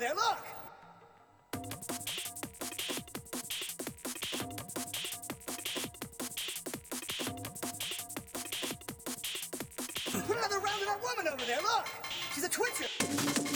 there, look! Put another round of that woman over there, look! She's a twitcher!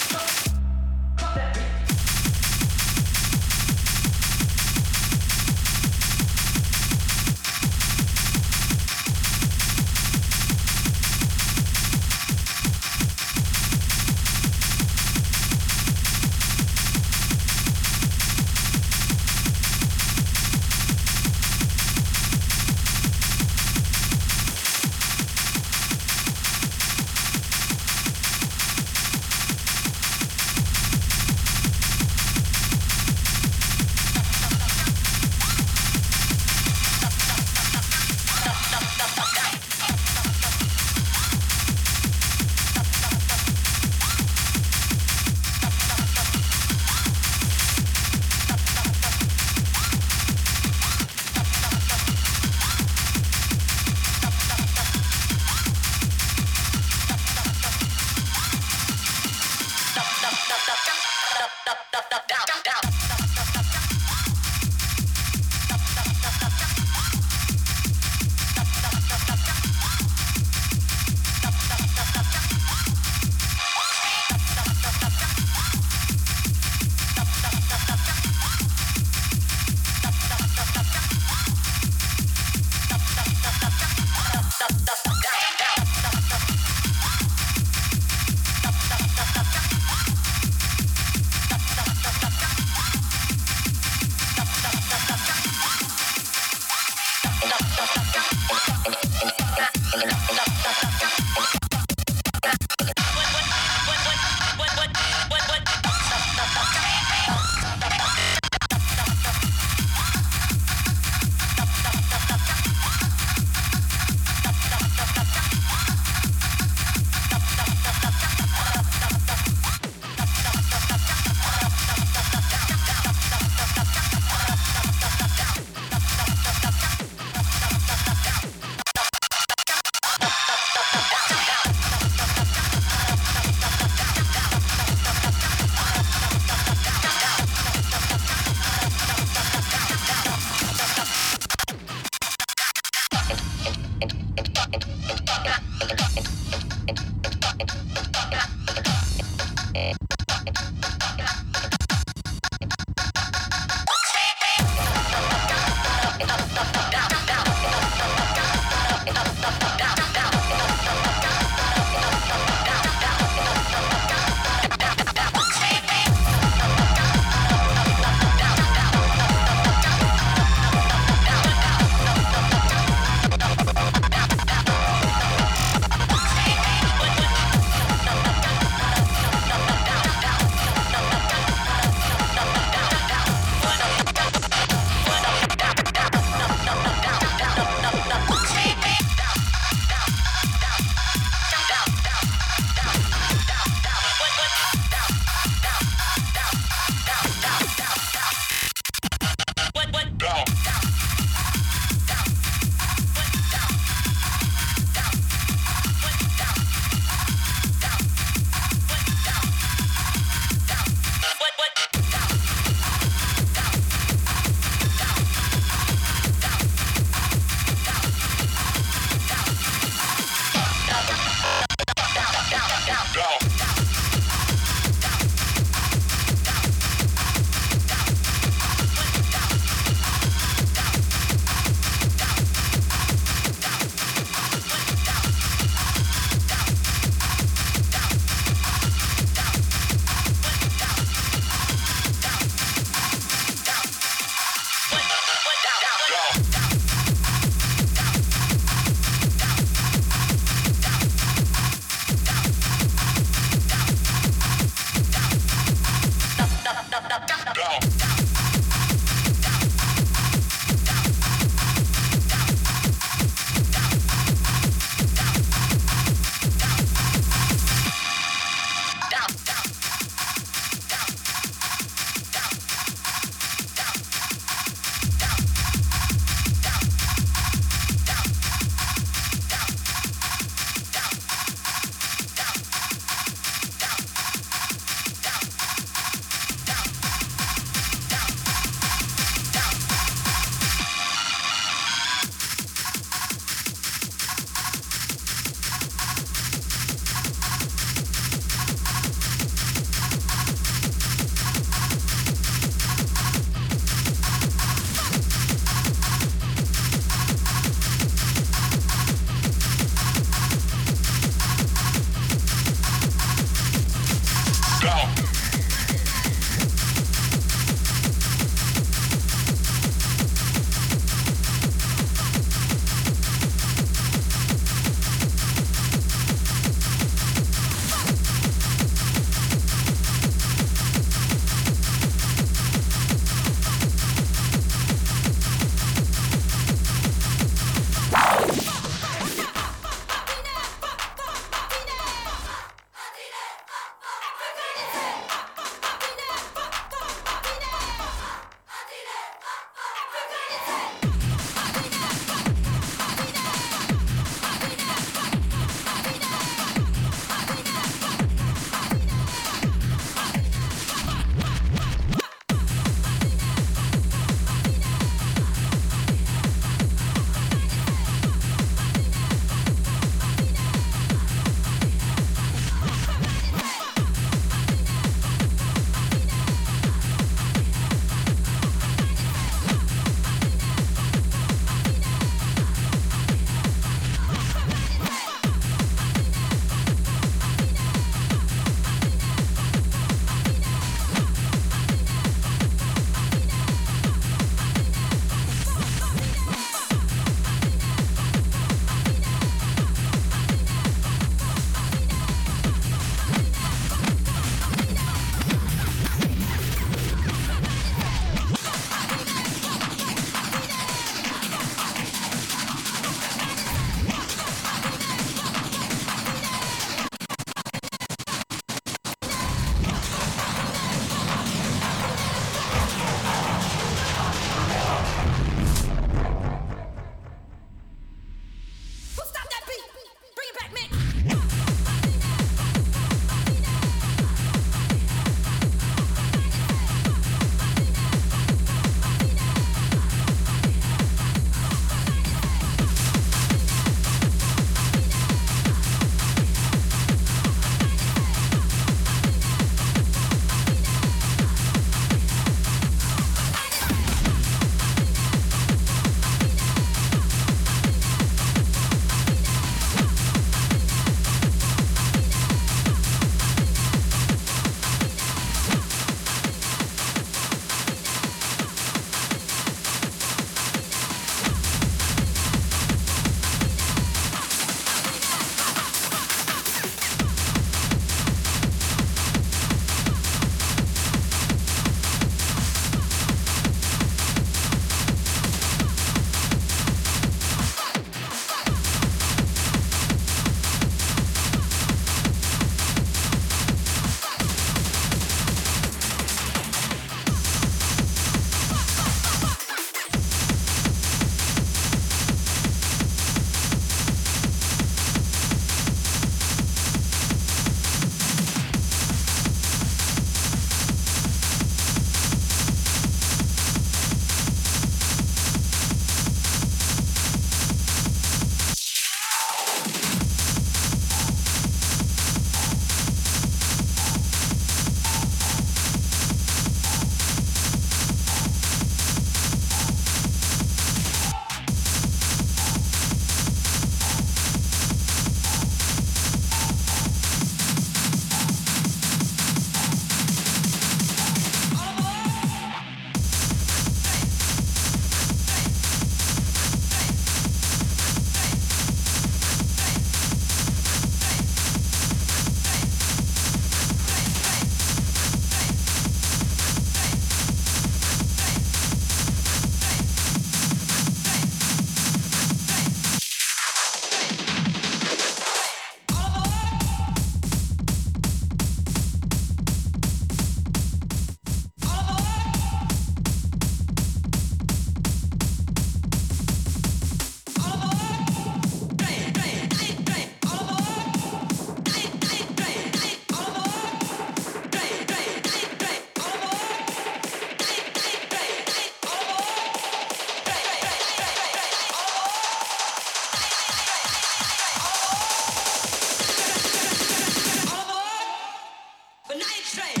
Night Train!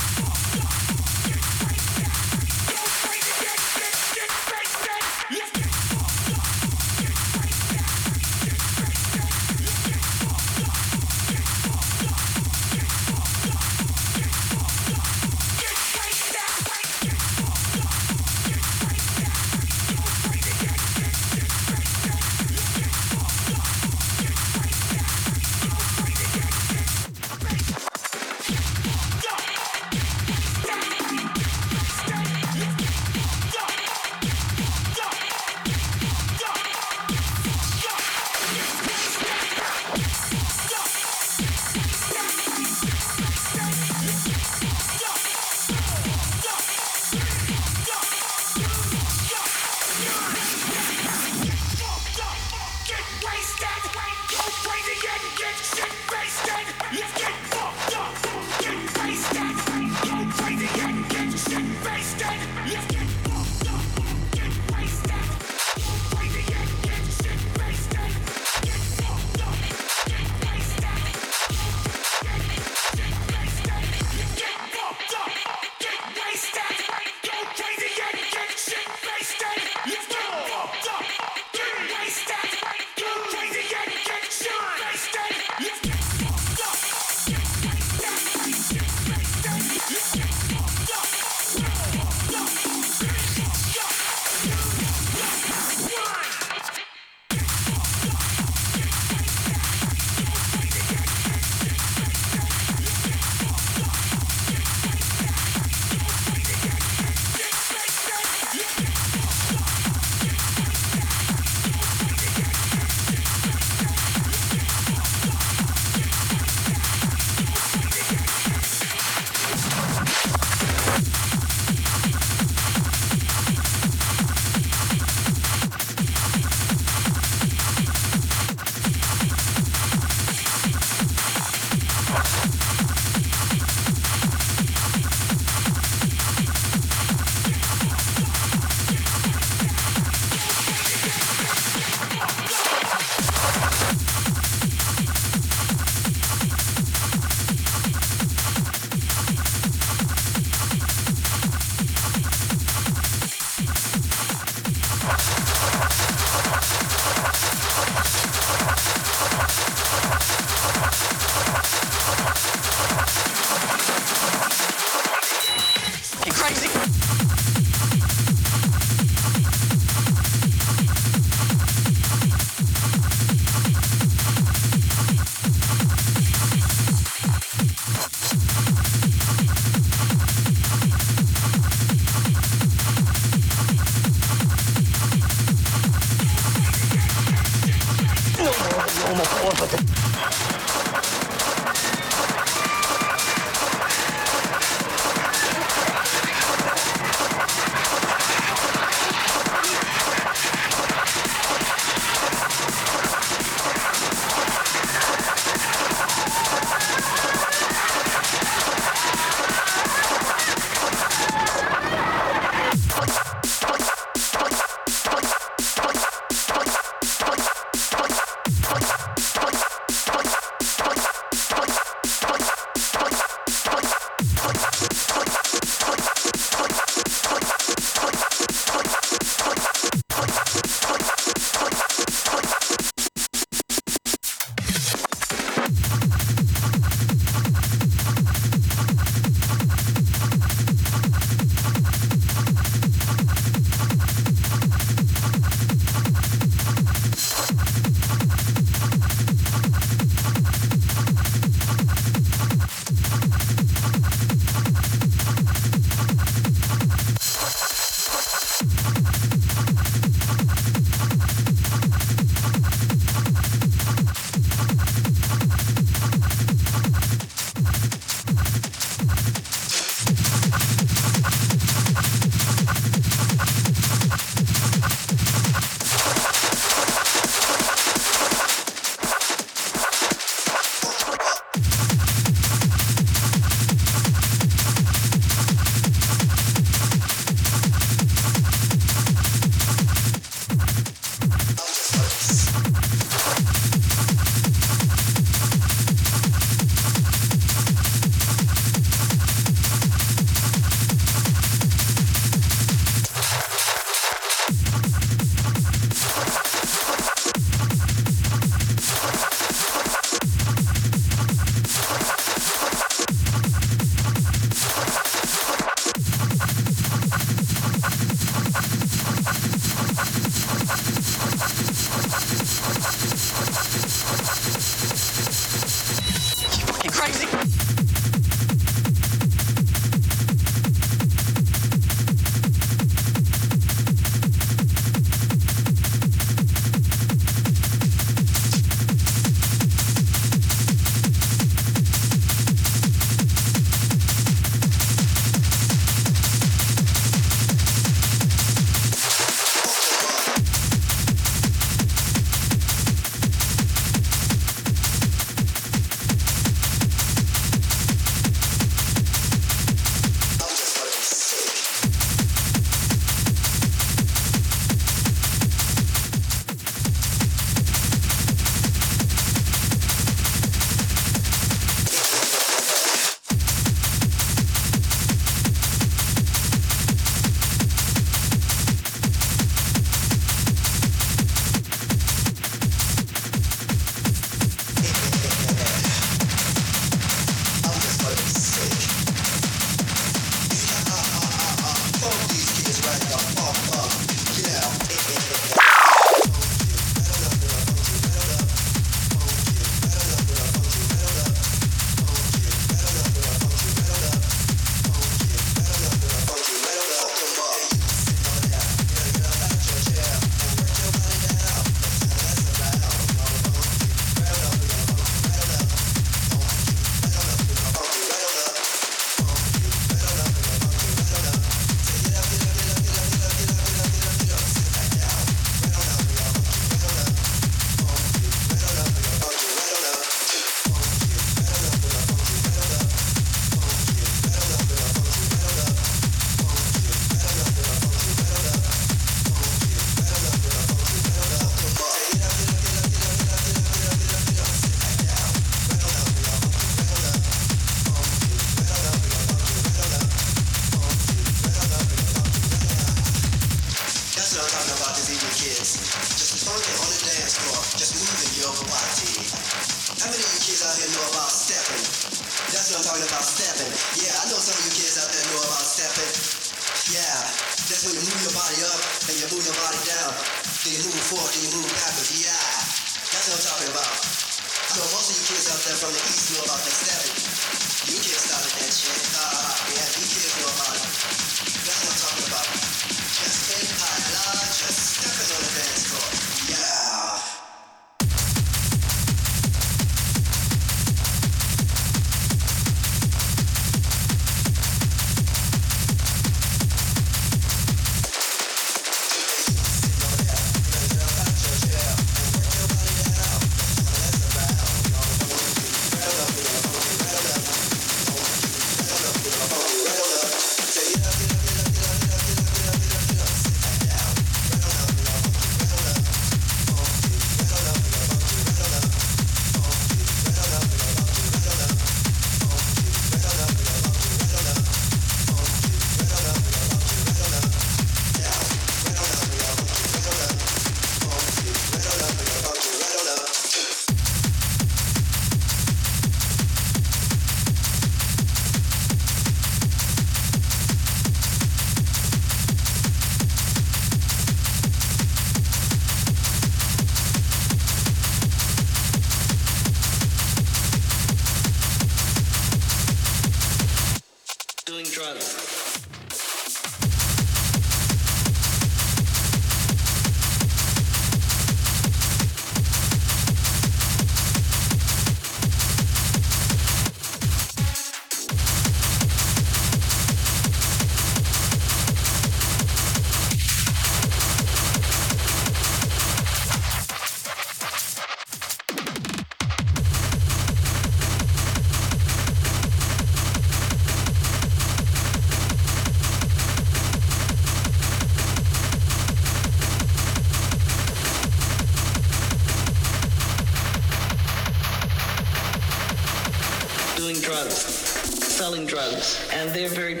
They're very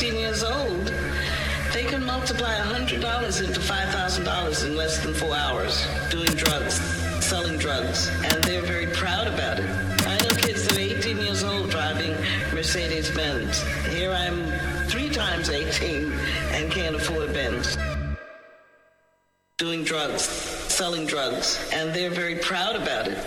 16 years old, they can multiply $100 into $5,000 in less than four hours doing drugs, selling drugs, and they're very proud about it. I know kids that are 18 years old driving Mercedes Benz. Here I'm three times 18 and can't afford Benz. Doing drugs, selling drugs, and they're very proud about it.